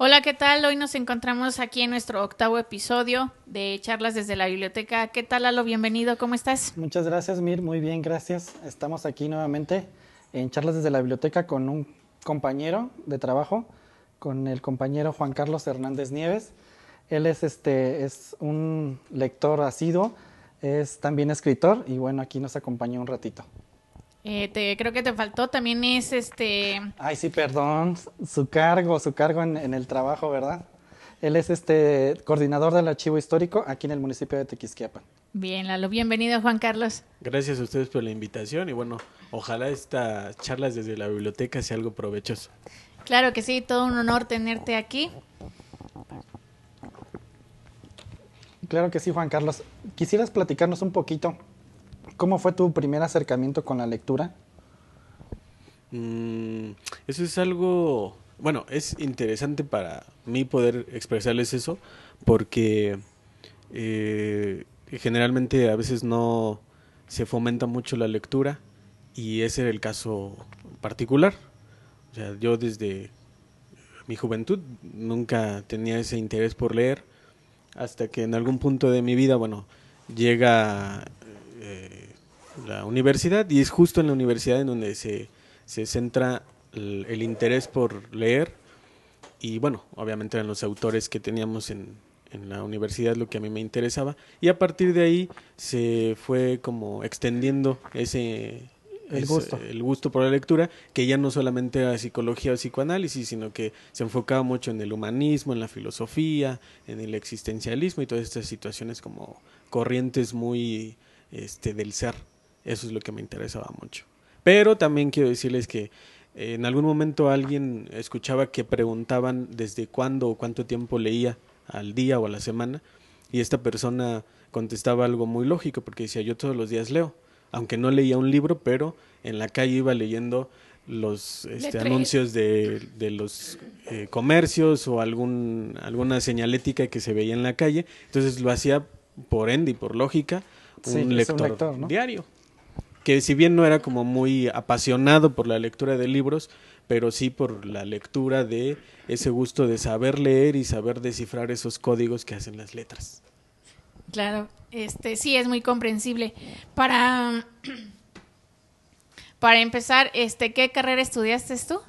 Hola, ¿qué tal? Hoy nos encontramos aquí en nuestro octavo episodio de Charlas desde la Biblioteca. ¿Qué tal, Lalo? Bienvenido, ¿cómo estás? Muchas gracias, Mir. Muy bien, gracias. Estamos aquí nuevamente en Charlas desde la Biblioteca con un compañero de trabajo, con el compañero Juan Carlos Hernández Nieves. Él es, este, es un lector asiduo, es también escritor y bueno, aquí nos acompañó un ratito. Eh, te, creo que te faltó, también es este... Ay, sí, perdón, su cargo, su cargo en, en el trabajo, ¿verdad? Él es este coordinador del archivo histórico aquí en el municipio de Tequisquiapan. Bien, Lalo, bienvenido Juan Carlos. Gracias a ustedes por la invitación y bueno, ojalá estas charlas desde la biblioteca sea algo provechoso. Claro que sí, todo un honor tenerte aquí. Claro que sí, Juan Carlos. ¿Quisieras platicarnos un poquito cómo fue tu primer acercamiento con la lectura? Mm, eso es algo, bueno, es interesante para mí poder expresarles eso porque eh, generalmente a veces no se fomenta mucho la lectura y ese era el caso particular. O sea, yo desde mi juventud nunca tenía ese interés por leer hasta que en algún punto de mi vida, bueno, llega eh, la universidad y es justo en la universidad en donde se, se centra el, el, interés por leer y bueno, obviamente eran los autores que teníamos en, en la universidad lo que a mí me interesaba y a partir de ahí se fue como extendiendo ese el gusto. el gusto por la lectura, que ya no solamente era psicología o psicoanálisis, sino que se enfocaba mucho en el humanismo, en la filosofía, en el existencialismo y todas estas situaciones como corrientes muy este del ser. Eso es lo que me interesaba mucho. Pero también quiero decirles que en algún momento alguien escuchaba que preguntaban desde cuándo o cuánto tiempo leía al día o a la semana y esta persona contestaba algo muy lógico porque decía yo todos los días leo aunque no leía un libro, pero en la calle iba leyendo los este, anuncios de, de los eh, comercios o algún, alguna señalética que se veía en la calle. Entonces lo hacía por ende y por lógica un Sí, es un lector lector, ¿no? diario. Que si bien no era como muy apasionado por la lectura de libros, pero sí por la lectura de ese gusto de saber leer y saber descifrar esos códigos que hacen las letras. Claro, este sí es muy comprensible. Para para empezar, este ¿qué carrera estudiaste tú?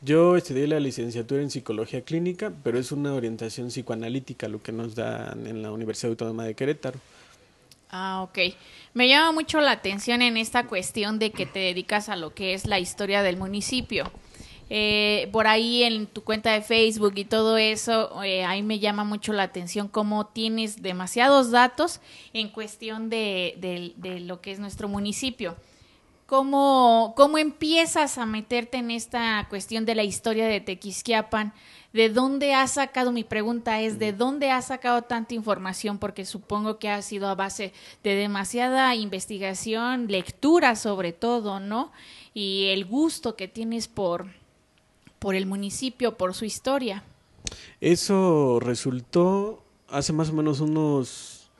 Yo estudié la licenciatura en psicología clínica, pero es una orientación psicoanalítica lo que nos dan en la Universidad Autónoma de Querétaro. Ah, ok. Me llama mucho la atención en esta cuestión de que te dedicas a lo que es la historia del municipio. Eh, por ahí en tu cuenta de Facebook y todo eso, eh, ahí me llama mucho la atención cómo tienes demasiados datos en cuestión de, de, de lo que es nuestro municipio. ¿Cómo, ¿Cómo empiezas a meterte en esta cuestión de la historia de Tequisquiapan? ¿De dónde has sacado? Mi pregunta es, ¿de dónde has sacado tanta información? Porque supongo que ha sido a base de demasiada investigación, lectura sobre todo, ¿no? Y el gusto que tienes por, por el municipio, por su historia. Eso resultó hace más o menos unos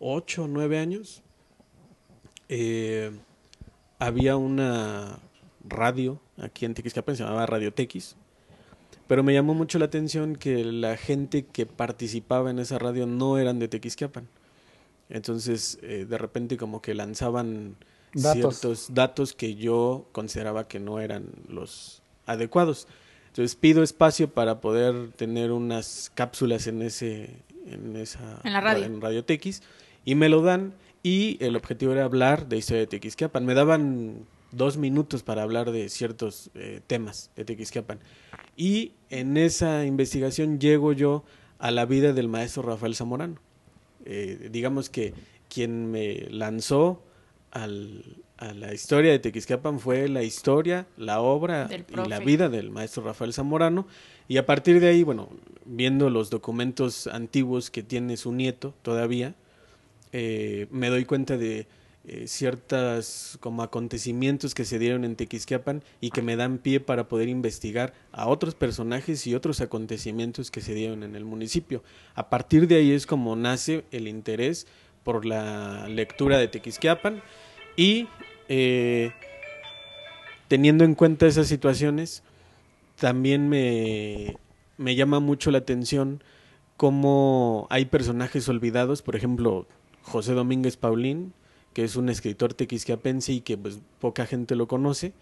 ocho o nueve años. Eh, había una radio aquí en Tequisquiapan, se llamaba Radio Tequis, pero me llamó mucho la atención que la gente que participaba en esa radio no eran de Tequisquiapan. Entonces, eh, de repente como que lanzaban Datos. ciertos datos que yo consideraba que no eran los adecuados. Entonces pido espacio para poder tener unas cápsulas en ese en esa En la radio. en Radio Tequis y me lo dan y el objetivo era hablar de historia de Tequisquiapan. Me daban dos minutos para hablar de ciertos eh, temas de Tequisquiapan. Y en esa investigación llego yo a la vida del maestro Rafael Zamorano. Eh, digamos que quien me lanzó al, a la historia de Tequisquiapan fue la historia, la obra y la vida del maestro Rafael Zamorano. Y a partir de ahí, bueno, viendo los documentos antiguos que tiene su nieto todavía, eh, me doy cuenta de eh, ciertas como acontecimientos que se dieron en Tequisquiapan y que me dan pie para poder investigar a otros personajes y otros acontecimientos que se dieron en el municipio. A partir de ahí es como nace el interés por la lectura de Tequisquiapan y eh, teniendo en cuenta esas situaciones también me, me llama mucho la atención cómo hay personajes olvidados, por ejemplo, José Domínguez Paulín, que es un escritor tequisquiapense y que pues poca gente lo conoce,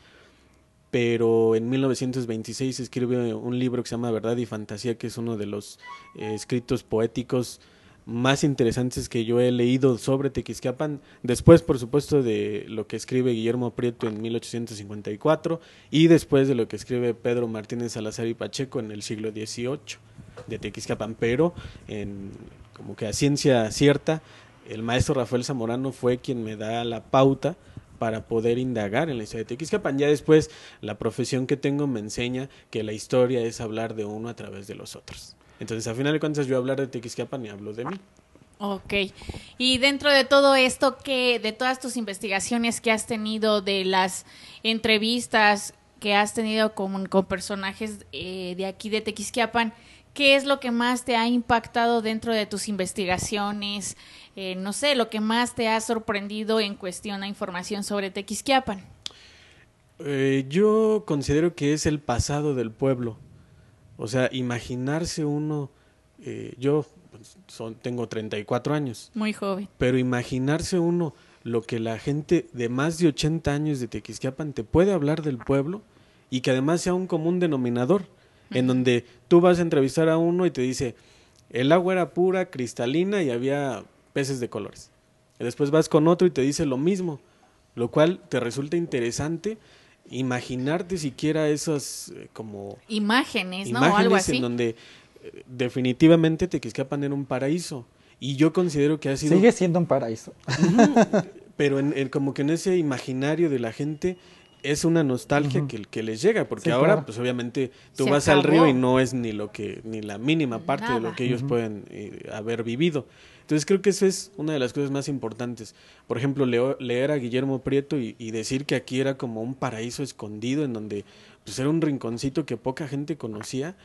pero en 1926 escribe un libro que se llama Verdad y Fantasía, que es uno de los eh, escritos poéticos más interesantes que yo he leído sobre Tequisquiapan, después por supuesto de lo que escribe Guillermo Prieto en 1854 y después de lo que escribe Pedro Martínez Salazar y Pacheco en el siglo XVIII de Tequisquiapan, pero en, como que a ciencia cierta, el maestro Rafael Zamorano fue quien me da la pauta para poder indagar en la historia de Tequisquiapan. Ya después la profesión que tengo me enseña que la historia es hablar de uno a través de los otros. Entonces, a final de cuentas, yo hablar de Tequisquiapan y hablo de mí. Ok. Y dentro de todo esto, de todas tus investigaciones que has tenido, de las entrevistas que has tenido con, con personajes eh, de aquí de Tequisquiapan, ¿qué es lo que más te ha impactado dentro de tus investigaciones? Eh, no sé, lo que más te ha sorprendido en cuestión a información sobre Tequisquiapan. Eh, yo considero que es el pasado del pueblo. O sea, imaginarse uno, eh, yo pues, son, tengo 34 años. Muy joven. Pero imaginarse uno lo que la gente de más de 80 años de Tequisquiapan te puede hablar del pueblo y que además sea un común denominador, en donde tú vas a entrevistar a uno y te dice, el agua era pura, cristalina y había peces de colores. Y después vas con otro y te dice lo mismo, lo cual te resulta interesante imaginarte siquiera esas eh, como imágenes, ¿no? Imágenes Algo así. en donde eh, definitivamente Tequisquiapan era un paraíso y yo considero que ha sido Sigue siendo un paraíso. pero en, en- como que en ese imaginario de la gente es una nostalgia que, que les llega porque Sí, ahora claro. pues obviamente tú Se vas al río y no es ni lo que ni la mínima parte de lo que ellos pueden eh, haber vivido entonces creo que eso es una de las cosas más importantes por ejemplo leo- leer a Guillermo Prieto y, y decir que aquí era como un paraíso escondido en donde pues era un rinconcito que poca gente conocía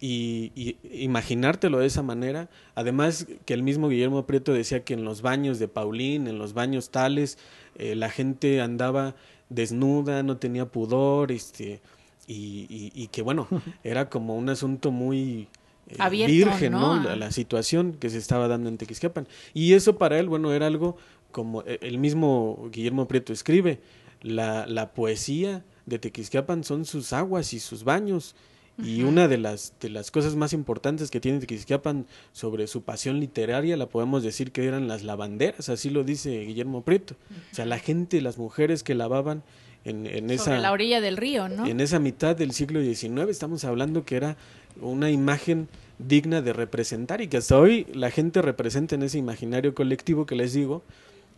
y, y imaginártelo de esa manera. Además, que el mismo Guillermo Prieto decía que en los baños de Paulín, en los baños tales, eh, la gente andaba desnuda, no tenía pudor, este, y, y- y que bueno, era como un asunto muy eh, Abierto, virgen, ¿no? ¿no? La, la situación que se estaba dando en Tequisquiapan. Y eso para él, bueno, era algo como eh, el mismo Guillermo Prieto escribe, la, la poesía de Tequisquiapan son sus aguas y sus baños. Y una de las, de las cosas más importantes que tiene Tequisquiapan sobre su pasión literaria, la podemos decir que eran las lavanderas, así lo dice Guillermo Prieto. O sea, la gente, las mujeres que lavaban en, en Sobre esa la orilla del río, ¿no? en esa mitad del siglo XIX estamos hablando que era una imagen digna de representar y que hasta hoy la gente representa en ese imaginario colectivo que les digo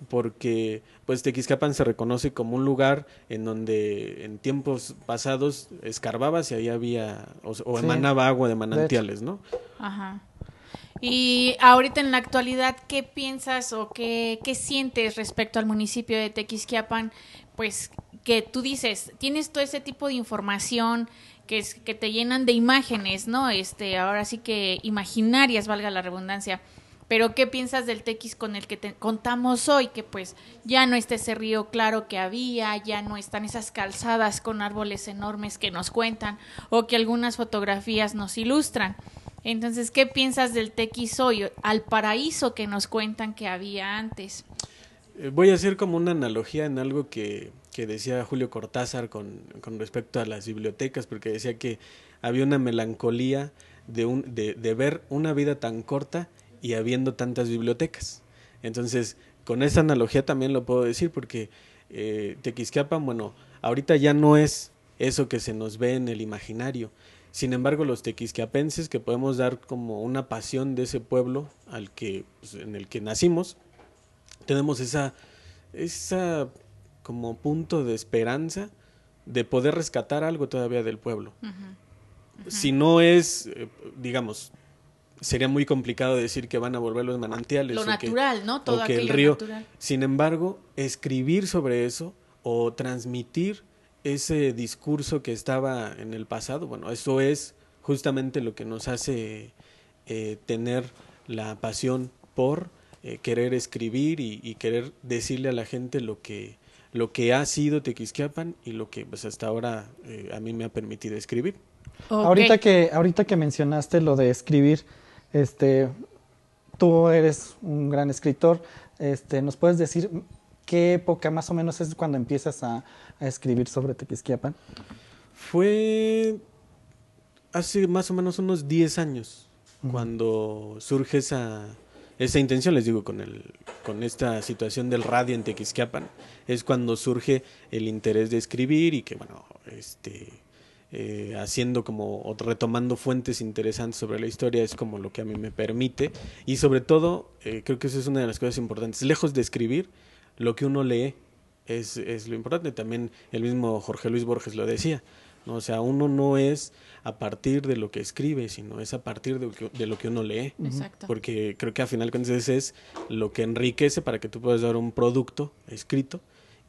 porque pues Tequisquiapan se reconoce como un lugar en donde en tiempos pasados escarbabas y ahí había o, o Sí, emanaba agua de manantiales, ¿no? Ajá. Y ahorita en la actualidad, ¿qué piensas o qué, qué sientes respecto al municipio de Tequisquiapan? Pues que tú dices, tienes todo ese tipo de información que, es, que te llenan de imágenes, ¿no? Este, ahora sí que imaginarias, valga la redundancia. Pero ¿qué piensas del Tequis con el que te contamos hoy? Que pues ya no está ese río claro que había, ya no están esas calzadas con árboles enormes que nos cuentan o que algunas fotografías nos ilustran. Entonces, ¿qué piensas del Tequis hoy, al paraíso que nos cuentan que había antes? Eh, Voy a hacer como una analogía en algo que, que decía Julio Cortázar con, con respecto a las bibliotecas, porque decía que había una melancolía de, un, de, de ver una vida tan corta y habiendo tantas bibliotecas. Entonces, con esa analogía también lo puedo decir, porque eh, Tequisquiapan, bueno, ahorita ya no es eso que se nos ve en el imaginario. Sin embargo, los tequisquiapenses, que podemos dar como una pasión de ese pueblo al que, pues, en el que nacimos, tenemos esa, esa como punto de esperanza de poder rescatar algo todavía del pueblo. Si no es, eh, digamos, sería muy complicado decir que van a volver los manantiales. Lo o que- natural, ¿no? Todo o que el aquello río. natural. Sin embargo, escribir sobre eso o transmitir ese discurso que estaba en el pasado, bueno, eso es justamente lo que nos hace eh, tener la pasión por eh, querer escribir y, y querer decirle a la gente lo que lo que ha sido Tequisquiapan y lo que pues hasta ahora eh, a mí me ha permitido escribir. Ahorita que ahorita que mencionaste lo de escribir, este tú eres un gran escritor, este nos puedes decir qué época más o menos es cuando empiezas a, a escribir sobre Tequisquiapan? Fue hace más o menos unos 10 años cuando surge esa esa intención, les digo, con, el, con esta situación del radio en Tequisquiapan, es cuando surge el interés de escribir y que, bueno, este, eh, haciendo como, retomando fuentes interesantes sobre la historia es como lo que a mí me permite. Y sobre todo, eh, creo que eso es una de las cosas importantes. Lejos de escribir, lo que uno lee es, es lo importante. También el mismo Jorge Luis Borges lo decía. ¿No? O sea, uno no es a partir de lo que escribe, sino es a partir de lo que, de lo que uno lee. Exacto. Porque creo que a final cuentas es lo que enriquece para que tú puedas dar un producto escrito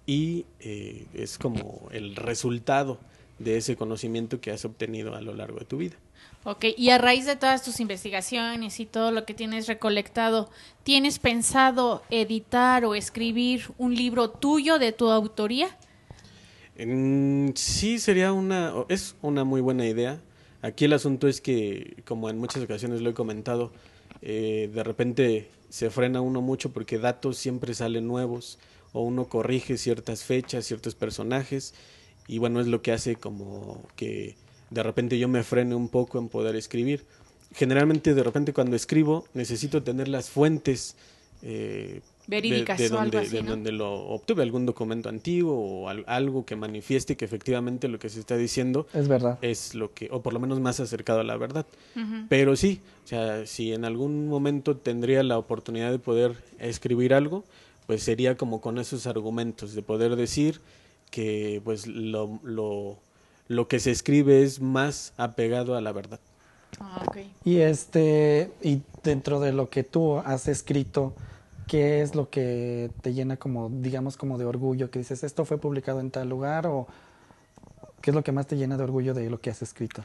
y eh, es como el resultado de ese conocimiento que has obtenido a lo largo de tu vida. Ok, y a raíz de todas tus investigaciones y todo lo que tienes recolectado, ¿tienes pensado editar o escribir un libro tuyo de tu autoría? Sí, sería una, es una muy buena idea. Aquí el asunto es que, como en muchas ocasiones lo he comentado, eh, de repente se frena uno mucho porque datos siempre salen nuevos o uno corrige ciertas fechas, ciertos personajes y bueno, es lo que hace como que de repente yo me frene un poco en poder escribir. Generalmente de repente cuando escribo necesito tener las fuentes eh, verídicas de, o algo donde, así, de ¿no? donde lo obtuve, algún documento antiguo o al- algo que manifieste que efectivamente lo que se está diciendo Es verdad. es lo que, o por lo menos más acercado a la verdad. Ujú. Pero sí, o sea, si en algún momento tendría la oportunidad de poder escribir algo, pues sería como con esos argumentos, de poder decir que pues lo, lo, lo que se escribe es más apegado a la verdad. Ah, ok. Y este y dentro de lo que tú has escrito, ¿qué es lo que te llena como digamos como de orgullo que dices esto fue publicado en tal lugar o qué es lo que más te llena de orgullo de lo que has escrito?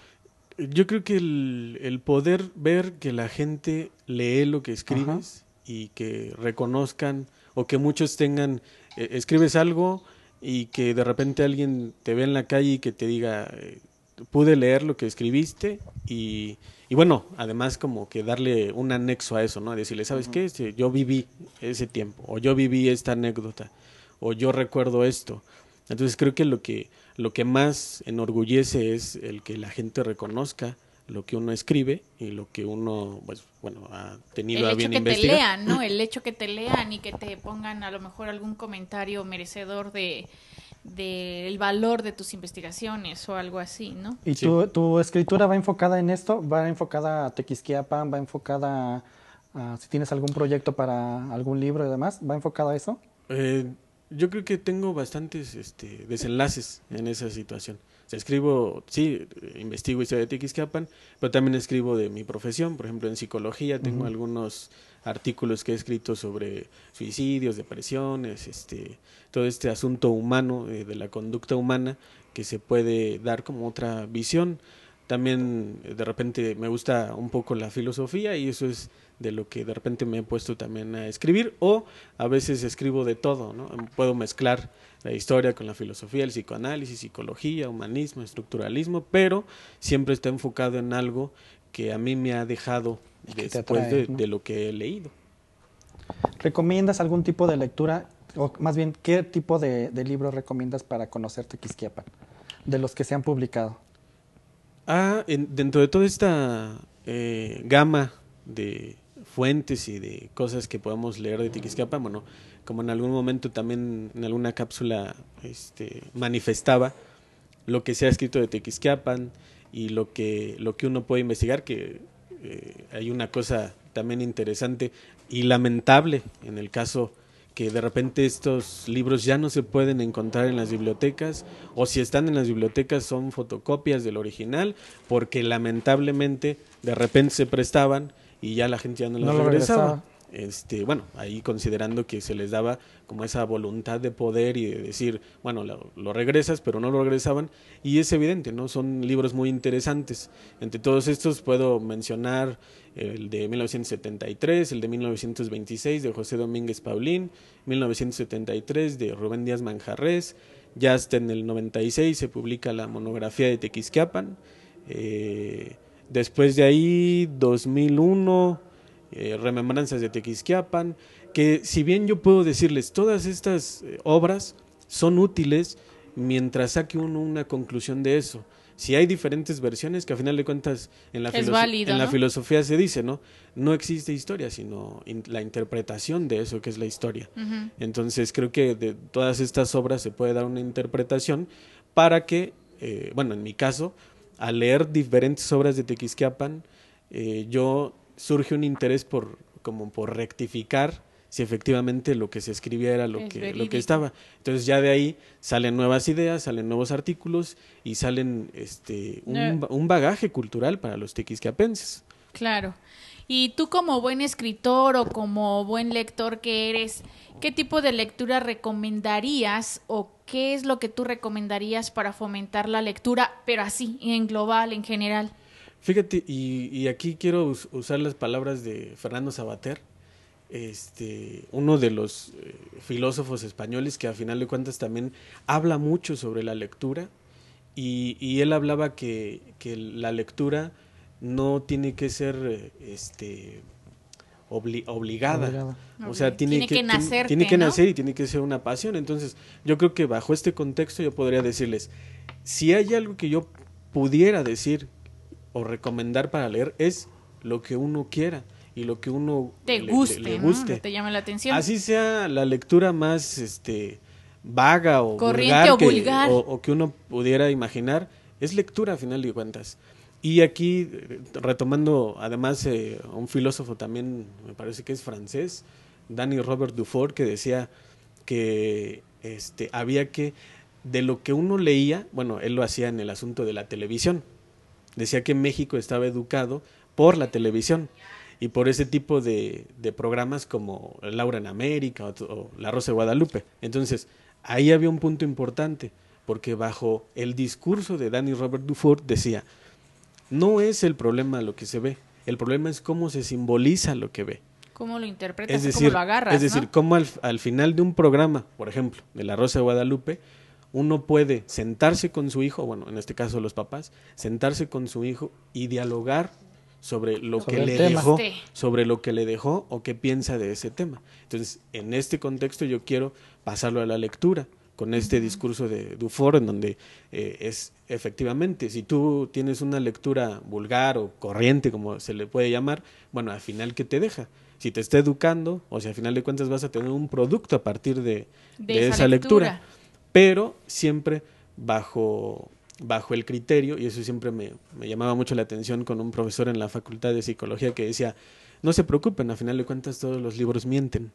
Yo creo que el, el poder ver que la gente lee lo que escribes y que reconozcan o que muchos tengan, eh, escribes algo y que de repente alguien te ve en la calle y que te diga, eh, pude leer lo que escribiste y, y bueno, además como que darle un anexo a eso, ¿no? Decirle, ¿sabes qué? Este, yo viví ese tiempo o yo viví esta anécdota o yo recuerdo esto. Entonces creo que lo que lo que más enorgullece es el que la gente reconozca lo que uno escribe y lo que uno pues bueno ha tenido El a hecho bien que te investigar. lean, ¿no? El hecho que te lean y que te pongan a lo mejor algún comentario merecedor de del valor de tus investigaciones o algo así, ¿no? ¿Y Sí. tu, tu escritura va enfocada en esto? ¿Va enfocada a Tequisquiapan? ¿Va enfocada a, a si tienes algún proyecto para algún libro y demás? ¿Va enfocada a eso? Eh, yo creo que tengo bastantes este, desenlaces en esa situación. Escribo, sí, investigo historia de Tequisquiapan, pero también escribo de mi profesión. Por ejemplo, en psicología tengo algunos artículos que he escrito sobre suicidios, depresiones, este, todo este asunto humano, eh, de la conducta humana, que se puede dar como otra visión. También eh, de repente me gusta un poco la filosofía y eso es de lo que de repente me he puesto también a escribir o a veces escribo de todo, ¿no? Puedo mezclar la historia con la filosofía, el psicoanálisis, psicología, humanismo, estructuralismo, pero siempre está enfocado en algo que a mí me ha dejado después atrae, de, ¿no? de lo que he leído. ¿Recomiendas algún tipo de lectura? O más bien, ¿qué tipo de, de libro recomiendas para conocer Tequisquiapan? De los que se han publicado. Ah, en- dentro de toda esta eh, gama de fuentes y de cosas que podemos leer de Tiquisquiapan, bueno, como en algún momento también en alguna cápsula este, manifestaba lo que se ha escrito de Tequisquiapan y lo que, lo que uno puede investigar, que eh, hay una cosa también interesante y lamentable en el caso que de repente estos libros ya no se pueden encontrar en las bibliotecas o si están en las bibliotecas son fotocopias del original porque lamentablemente de repente se prestaban y ya la gente ya no las No lo regresaba. regresaba. Este, bueno, ahí considerando que se les daba como esa voluntad de poder y de decir, bueno, lo, regresas, pero no lo regresaban, y es evidente, ¿no? Son libros muy interesantes. Entre todos estos puedo mencionar el de 1973, el de 1926 de José Domínguez Paulín, 1973 de Rubén Díaz Manjarres, ya hasta en el 96 se publica la monografía de Tequisquiapan, Eh, después de ahí, 2001, eh, Remembranzas de Tequisquiapan, que si bien yo puedo decirles, todas estas eh, obras son útiles mientras saque uno una conclusión de eso. Si hay diferentes versiones, que a final de cuentas en la, filosofía se dice, ¿no? No existe historia, sino in- la interpretación de eso que es la historia. Entonces creo que de todas estas obras se puede dar una interpretación para que, eh, bueno, en mi caso, al leer diferentes obras de Tequisquiapan, eh, yo surge un interés por como por rectificar si efectivamente lo que se escribía era lo Es que lo que estaba. Entonces ya de ahí salen nuevas ideas, salen nuevos artículos y salen este un, un bagaje cultural para los tequisquiapenses. Claro. Y tú como buen escritor o como buen lector que eres, ¿qué tipo de lectura recomendarías o qué es lo que tú recomendarías para fomentar la lectura, pero así, en global, en general? Fíjate, y, y aquí quiero us- usar las palabras de Fernando Sabater, este, uno de los eh, filósofos españoles que a final de cuentas también habla mucho sobre la lectura y, y él hablaba que, que la lectura no tiene que ser este, obli- obligada. Obligada. O sea, tiene, Tiene que tiene- nacerte, tiene que ¿no? nacer y tiene que ser una pasión. Entonces, yo creo que bajo este contexto yo podría decirles, si hay algo que yo pudiera decir o recomendar para leer, es lo que uno quiera y lo que uno Te le- guste, le guste. Que te llame la atención. Así sea la lectura más este vaga o Corriente vulgar, o que, vulgar. o- o que uno pudiera imaginar, es lectura a final de cuentas. Y aquí, retomando además eh, a un filósofo también, me parece que es francés, Danny Robert Dufour, que decía que este, había que, de lo que uno leía, bueno, él lo hacía en el asunto de la televisión, decía que México estaba educado por la televisión y por ese tipo de, de programas como Laura en América o, o La Rosa de Guadalupe. Entonces, ahí había un punto importante, porque bajo el discurso de Danny Robert Dufour decía, no es el problema lo que se ve, el problema es cómo se simboliza lo que ve. ¿Cómo lo interpretas? Es decir, ¿Cómo lo agarras? es decir ¿no? cómo al, al final de un programa, por ejemplo, de La Rosa de Guadalupe, uno puede sentarse con su hijo, bueno, en este caso los papás, sentarse con su hijo y dialogar sobre lo Sobre que le tema. dejó, sobre lo que le dejó o qué piensa de ese tema. Entonces, en este contexto yo quiero pasarlo a la lectura con este discurso de Dufour en donde eh, es efectivamente, si tú tienes una lectura vulgar o corriente, como se le puede llamar, bueno, al final, ¿qué te deja? Si te está educando, o si al final de cuentas vas a tener un producto a partir de, De de esa esa, lectura. lectura. Pero siempre bajo, bajo el criterio, y eso siempre me, me llamaba mucho la atención con un profesor en la Facultad de Psicología que decía, no se preocupen, al final de cuentas todos los libros mienten.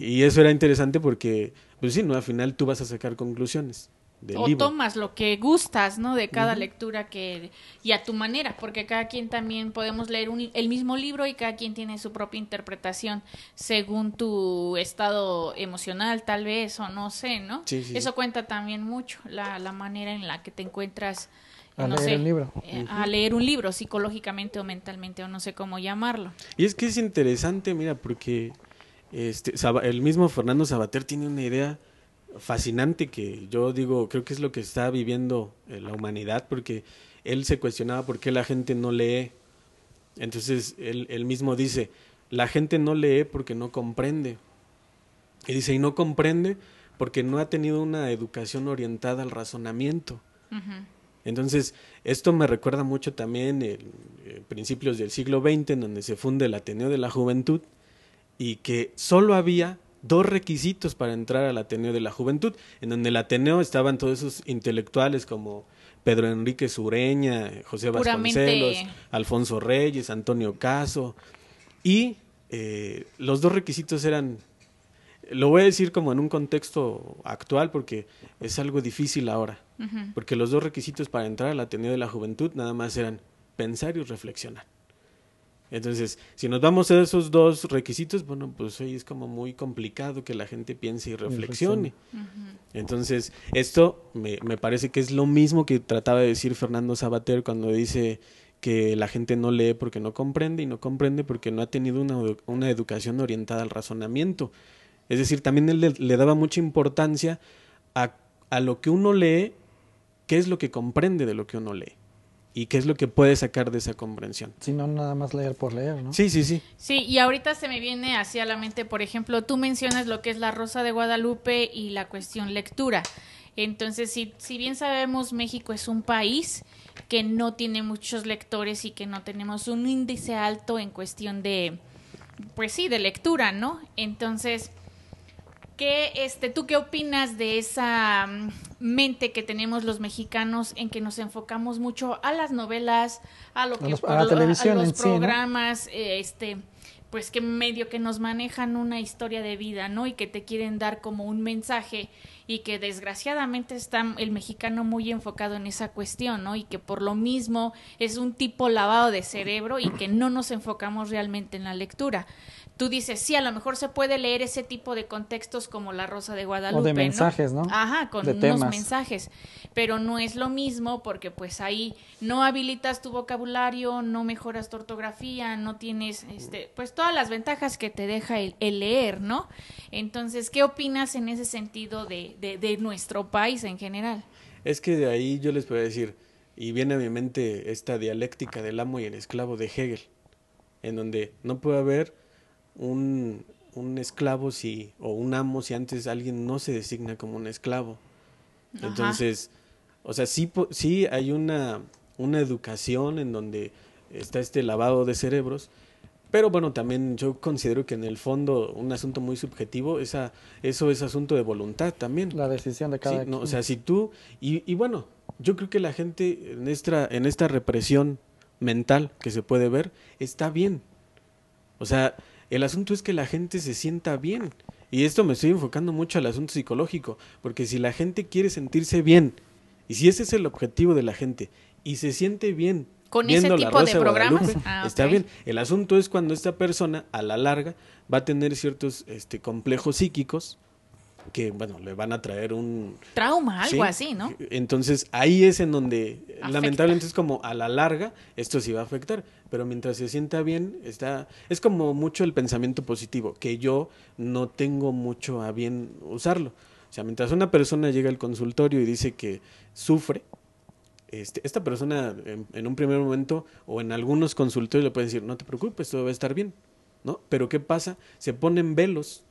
Y eso era interesante porque, pues sí, ¿no? Al final tú vas a sacar conclusiones del o libro. tomas lo que gustas, ¿no? De cada lectura que y a tu manera, porque cada quien también podemos leer un- el mismo libro y cada quien tiene su propia interpretación según tu estado emocional, tal vez, o no sé, ¿no? Sí, sí, Eso sí. cuenta también mucho, la, la manera en la que te encuentras A no leer sé, el libro. eh, a leer un libro psicológicamente o mentalmente o no sé cómo llamarlo. Y es que es interesante, mira, porque este, el mismo Fernando Sabater tiene una idea fascinante que yo digo, creo que es lo que está viviendo eh, la humanidad, porque él se cuestionaba por qué la gente no lee. Entonces, él, él mismo dice, la gente no lee porque no comprende. Y dice, y no comprende porque no ha tenido una educación orientada al razonamiento. Entonces, esto me recuerda mucho también el, eh, principios del siglo XX, en donde se funda el Ateneo de la Juventud, y que solo había dos requisitos para entrar al Ateneo de la Juventud, en donde el Ateneo estaban todos esos intelectuales como Pedro Enrique Sureña, José Puramente- Vasconcelos, Alfonso Reyes, Antonio Caso, y eh, los dos requisitos eran, lo voy a decir como en un contexto actual porque es algo difícil ahora, porque los dos requisitos para entrar al Ateneo de la Juventud nada más eran pensar y reflexionar. Entonces, si nos vamos a esos dos requisitos, bueno, pues hoy es como muy complicado que la gente piense y reflexione. Entonces, esto me, me parece que es lo mismo que trataba de decir Fernando Sabater cuando dice que la gente no lee porque no comprende y no comprende porque no ha tenido una, una educación orientada al razonamiento. Es decir, también él le, le daba mucha importancia a, a lo que uno lee, qué es lo que comprende de lo que uno lee. Y qué es lo que puede sacar de esa comprensión. Si no, nada más leer por leer, ¿no? Sí, sí, sí. Sí, y ahorita se me viene hacia la mente, por ejemplo, tú mencionas lo que es la Rosa de Guadalupe y la cuestión lectura. Entonces, si, si bien sabemos, México es un país que no tiene muchos lectores y que no tenemos un índice alto en cuestión de, pues sí, de lectura, ¿no? Entonces, ¿Qué, este, ¿Tú qué opinas de esa mente que tenemos los mexicanos en que nos enfocamos mucho a las novelas, a lo A que los- por a la televisión los en sí, ¿no? programas, eh, este, pues que medio que nos manejan una historia de vida, ¿no? Y que te quieren dar como un mensaje y que desgraciadamente está el mexicano muy enfocado en esa cuestión, ¿no? Y que por lo mismo es un tipo lavado de cerebro y que no nos enfocamos realmente en la lectura. Tú dices, sí, a lo mejor se puede leer ese tipo de contextos como La Rosa de Guadalupe. mensajes, ¿no? Ajá, con De unos temas. mensajes. Pero no es lo mismo porque pues ahí no habilitas tu vocabulario, no mejoras tu ortografía, no tienes, este, pues todas las ventajas que te deja el, el leer, ¿no? Entonces, ¿qué opinas en ese sentido de, de, de nuestro país en general? Es que de ahí yo les puedo decir, y viene a mi mente esta dialéctica del amo y el esclavo de Hegel, en donde no puede haber un, un esclavo si, o un amo si antes alguien no se designa como un esclavo. Ajá. Entonces, o sea, sí, po- sí hay una, una educación en donde está este lavado de cerebros, pero bueno, también yo considero que en el fondo un asunto muy subjetivo, esa, eso es asunto de voluntad también. La decisión de cada Sí, no, o sea, si tú, y, y bueno, yo creo que la gente en esta, en esta represión mental que se puede ver, está bien. O sea, el asunto es que la gente se sienta bien. Y esto me estoy enfocando mucho al asunto psicológico, porque si la gente quiere sentirse bien, y si ese es el objetivo de la gente, y se siente bien Con ese tipo de programas. Ah, está bien. El asunto es cuando esta persona, a la larga, va a tener ciertos este, complejos psíquicos que, bueno, le van a traer un, Trauma, algo Sí. así, ¿no? entonces ahí es en donde Afecta. lamentablemente es como a la larga esto sí va a afectar, pero mientras se sienta bien está es como mucho el pensamiento positivo que yo no tengo mucho a bien usarlo. O sea, mientras una persona llega al consultorio y dice que sufre, este, esta persona en, en un primer momento o en algunos consultorios le puede decir, no te preocupes, todo va a estar bien, ¿no? Pero ¿qué pasa? Se ponen velos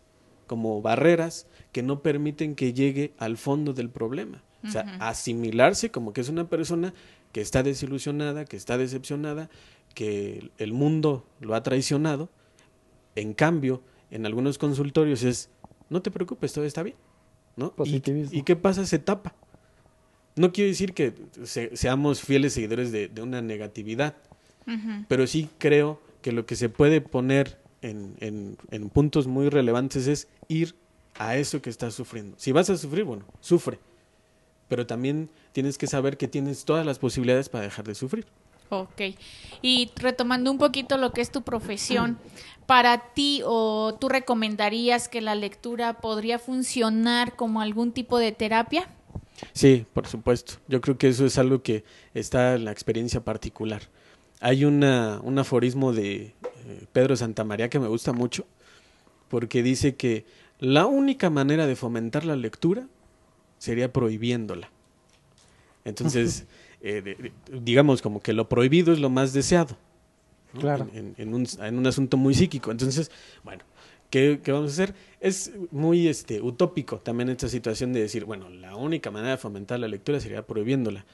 como barreras que no permiten que llegue al fondo del problema. O sea, asimilarse como que es una persona que está desilusionada, que está decepcionada, que el mundo lo ha traicionado. En cambio, en algunos consultorios es, no te preocupes, todo está bien. ¿no? ¿Y- Positivismo. ¿Y, qué pasa? Se tapa. No quiero decir que se- seamos fieles seguidores de, de una negatividad, pero sí creo que lo que se puede poner en, en- en puntos muy relevantes es ir a eso que estás sufriendo. Si vas a sufrir, bueno, sufre. Pero también tienes que saber que tienes todas las posibilidades para dejar de sufrir. Ok. Y retomando un poquito lo que es tu profesión, para ti o tú recomendarías que la lectura podría funcionar como algún tipo de terapia? Sí, por supuesto. Yo creo que eso es algo que está en la experiencia particular. Hay una, un aforismo de Pedro Santamaría que me gusta mucho, porque dice que la única manera de fomentar la lectura sería prohibiéndola. Entonces, eh, de- digamos como que lo prohibido es lo más deseado. ¿no? Claro. En, en- en un, en un asunto muy psíquico. Entonces, bueno, ¿qué, qué vamos a hacer? Es muy este, utópico también esta situación de decir, bueno, la única manera de fomentar la lectura sería prohibiéndola.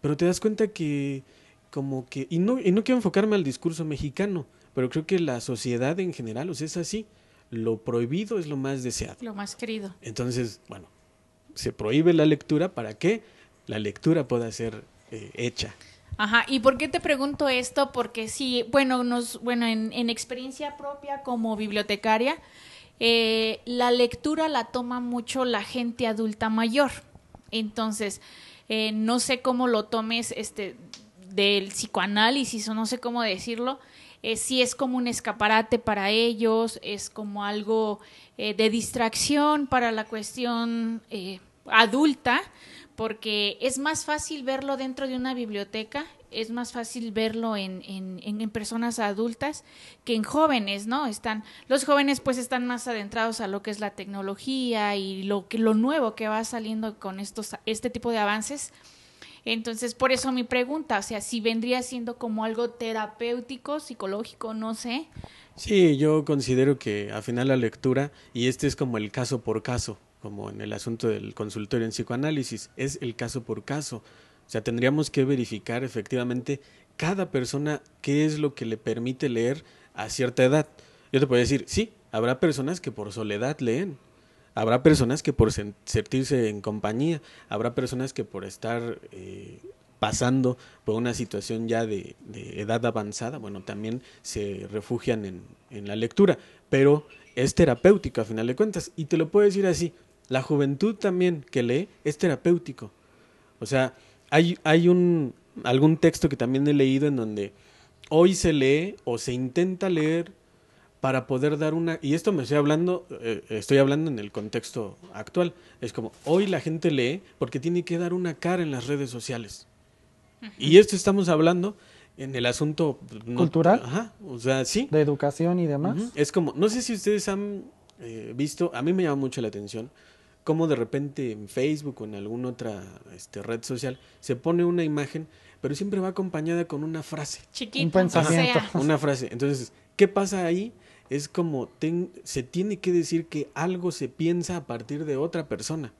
Pero te das cuenta que como que, y no, y no quiero enfocarme al discurso mexicano, pero creo que la sociedad en general, o sea, es así. Lo prohibido es lo más deseado. Lo más querido. Entonces, bueno, se prohíbe la lectura para que la lectura pueda ser eh, hecha. Ajá, ¿y por qué te pregunto esto? Porque sí, bueno, nos, bueno, en, en experiencia propia como bibliotecaria, eh, la lectura la toma mucho la gente adulta mayor. Entonces, eh, no sé cómo lo tomes este del psicoanálisis o no sé cómo decirlo, eh, si es como un escaparate para ellos, es como algo eh, de distracción para la cuestión eh, adulta, porque es más fácil verlo dentro de una biblioteca, es más fácil verlo en, en, en- en personas adultas que en jóvenes, ¿no? Están, los jóvenes pues están más adentrados a lo que es la tecnología y lo que lo nuevo que va saliendo con estos, este tipo de avances. Entonces, por eso mi pregunta, o sea, si vendría siendo como algo terapéutico, psicológico, no sé. Sí, yo considero que al final la lectura, y este es como el caso por caso, como en el asunto del consultorio en psicoanálisis, es el caso por caso. O sea, tendríamos que verificar efectivamente cada persona qué es lo que le permite leer a cierta edad. Yo te puedo decir, sí, habrá personas que por soledad leen, habrá personas que por sentirse en compañía, habrá personas que por estar eh, pasando por una situación ya de, edad avanzada, bueno, también se refugian en, en la lectura, pero es terapéutico a final de cuentas. Y te lo puedo decir así, la juventud también que lee es terapéutico. O sea, hay, hay un, algún texto que también he leído en donde hoy se lee o se intenta leer para poder dar una y esto me estoy hablando eh, estoy hablando en el contexto actual es como hoy la gente lee porque tiene que dar una cara en las redes sociales y esto estamos hablando en el asunto cultural ajá, o sea sí de educación y demás es como no sé si ustedes han eh, visto a mí me llama mucho la atención cómo de repente en Facebook o en alguna otra este, red social se pone una imagen pero siempre va acompañada con una frase. Chiquita, un pensamiento. Una frase. Entonces, ¿qué pasa ahí? Es como se tiene que decir que algo se piensa a partir de otra persona.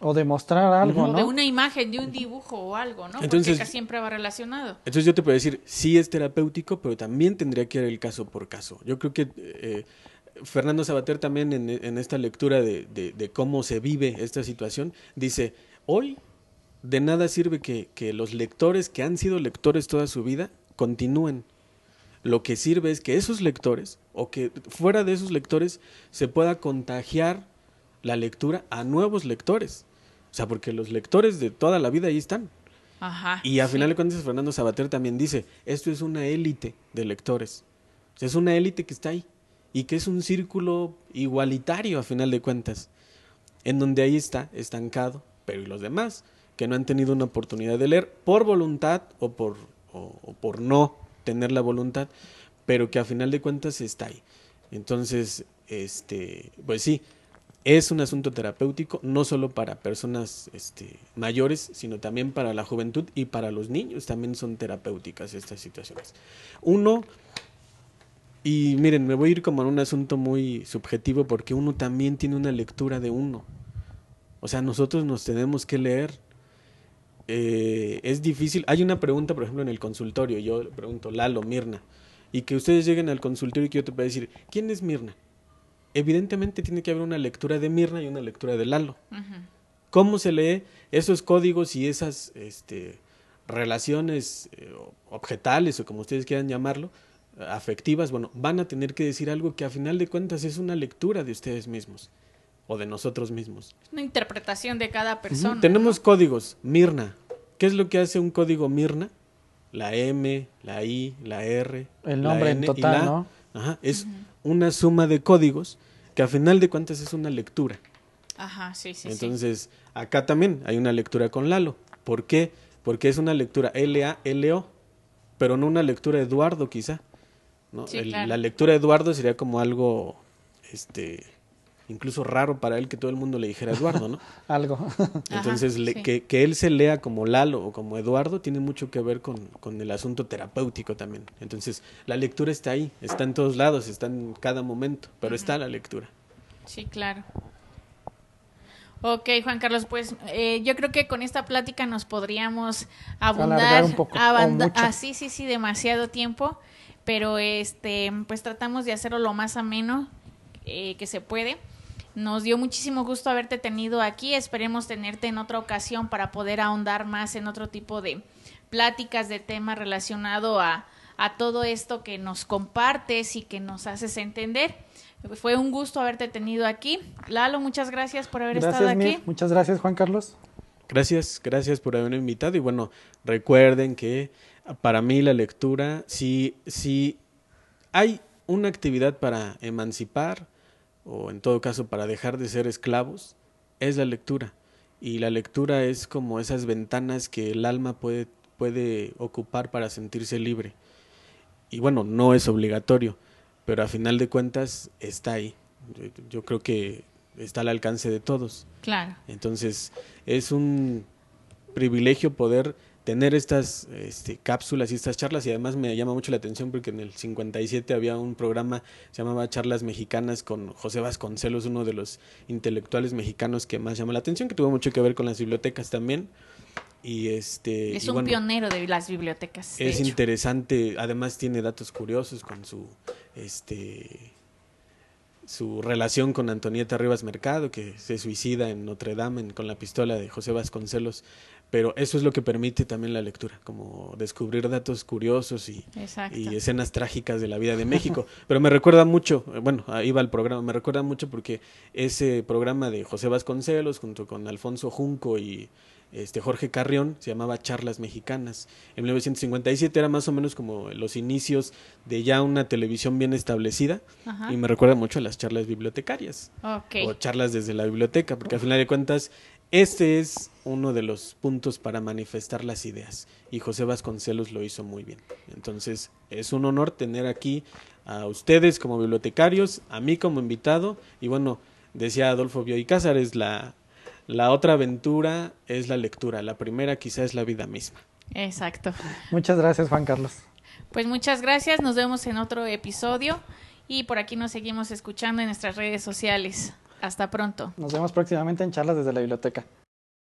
O demostrar algo, ¿no? De una imagen, de un dibujo o algo, ¿no? Entonces, Porque siempre va relacionado. Entonces yo te puedo decir, sí es terapéutico, pero también tendría que ir el caso por caso. Yo creo que eh, Fernando Sabater también en, esta lectura de, de, cómo se vive esta situación, dice, hoy de nada sirve que, que los lectores que han sido lectores toda su vida continúen. Lo que sirve es que esos lectores, o que fuera de esos lectores, se pueda contagiar la lectura a nuevos lectores. O sea, porque los lectores de toda la vida ahí están. Ajá, y a final de cuentas, Fernando Sabater también dice, esto es una élite de lectores. O sea, es una élite que está ahí y que es un círculo igualitario a final de cuentas, en donde ahí está estancado, pero ¿y los demás? que no han tenido una oportunidad de leer por voluntad o por, o, por no tener la voluntad, pero que a final de cuentas está ahí. Entonces, este, pues sí, es un asunto terapéutico, no solo para personas este, mayores, sino también para la juventud y para los niños también son terapéuticas estas situaciones. Uno, y miren, me voy a ir como en un asunto muy subjetivo porque uno también tiene una lectura de uno. O sea, nosotros nos tenemos que leer eh, es difícil. Hay una pregunta, por ejemplo, en el consultorio. Yo le pregunto, Lalo, Mirna. Y que ustedes lleguen al consultorio y que yo te pueda decir, ¿quién es Mirna? Evidentemente tiene que haber una lectura de Mirna y una lectura de Lalo. ¿Cómo se lee esos códigos y esas este, relaciones eh, objetales o como ustedes quieran llamarlo, afectivas? Bueno, van a tener que decir algo que a final de cuentas es una lectura de ustedes mismos o de nosotros mismos. Es una interpretación de cada persona. Tenemos códigos. Mirna. ¿Qué es lo que hace un código Mirna? La M, la I, la R. El nombre en total, ¿no? Ajá. Es una suma de códigos que a final de cuentas es una lectura. Ajá, sí, sí. Entonces, acá también hay una lectura con Lalo. ¿Por qué? Porque es una lectura L-A-L-O, pero no una lectura Eduardo, quizá. ¿no? La lectura Eduardo sería como algo este incluso raro para él que todo el mundo le dijera Eduardo, ¿no? Algo. Entonces, que, que, él se lea como Lalo o como Eduardo tiene mucho que ver con, con, el asunto terapéutico también. Entonces, la lectura está ahí, está en todos lados, está en cada momento, pero está la lectura. Sí, claro. Ok, Juan Carlos, pues eh, yo creo que con esta plática nos podríamos abundar, un poco, ah, sí, sí, sí, demasiado tiempo, pero este, pues tratamos de hacerlo lo más ameno eh, que se puede. Nos dio muchísimo gusto haberte tenido aquí. Esperemos tenerte en otra ocasión para poder ahondar más en otro tipo de pláticas de tema relacionado a, a todo esto que nos compartes y que nos haces entender. Fue un gusto haberte tenido aquí. Lalo, muchas gracias por haber estado aquí. Muchas gracias, Juan Carlos. Gracias, gracias por haberme invitado. Y bueno, recuerden que para mí la lectura, si, si hay una actividad para emancipar, o en todo caso para dejar de ser esclavos, es la lectura. Y la lectura es como esas ventanas que el alma puede, puede ocupar para sentirse libre. Y bueno, no es obligatorio, pero a final de cuentas está ahí. Yo, creo que está al alcance de todos. Claro. Entonces, es un privilegio poder tener estas este, cápsulas y estas charlas y además me llama mucho la atención porque en el 57 había un programa se llamaba Charlas Mexicanas con José Vasconcelos, uno de los intelectuales mexicanos que más llamó la atención, que tuvo mucho que ver con las bibliotecas también. Y este Es y un bueno, pionero de las bibliotecas. es interesante, además tiene datos curiosos con su este su relación con Antonieta Rivas Mercado, que se suicida en Notre Dame en- con la pistola de José Vasconcelos, pero eso es lo que permite también la lectura, como descubrir datos curiosos y, escenas trágicas de la vida de México. Pero me recuerda mucho, eh, bueno, ahí va el programa, me recuerda mucho porque ese programa de José Vasconcelos junto con Alfonso Junco y este Jorge Carrión se llamaba Charlas Mexicanas. En 1957 era más o menos como los inicios de ya una televisión bien establecida Ajá. y me recuerda mucho a las charlas bibliotecarias o charlas desde la biblioteca, porque al final de cuentas este es uno de los puntos para manifestar las ideas y José Vasconcelos lo hizo muy bien. Entonces es un honor tener aquí a ustedes como bibliotecarios, a mí como invitado y bueno, decía Adolfo Bioy Cázares, la, la otra aventura es la lectura, la primera quizá es la vida misma. Exacto. Muchas gracias, Juan Carlos. Pues muchas gracias, nos vemos en otro episodio y por aquí nos seguimos escuchando en nuestras redes sociales. Hasta pronto. Nos vemos próximamente en charlas desde la biblioteca.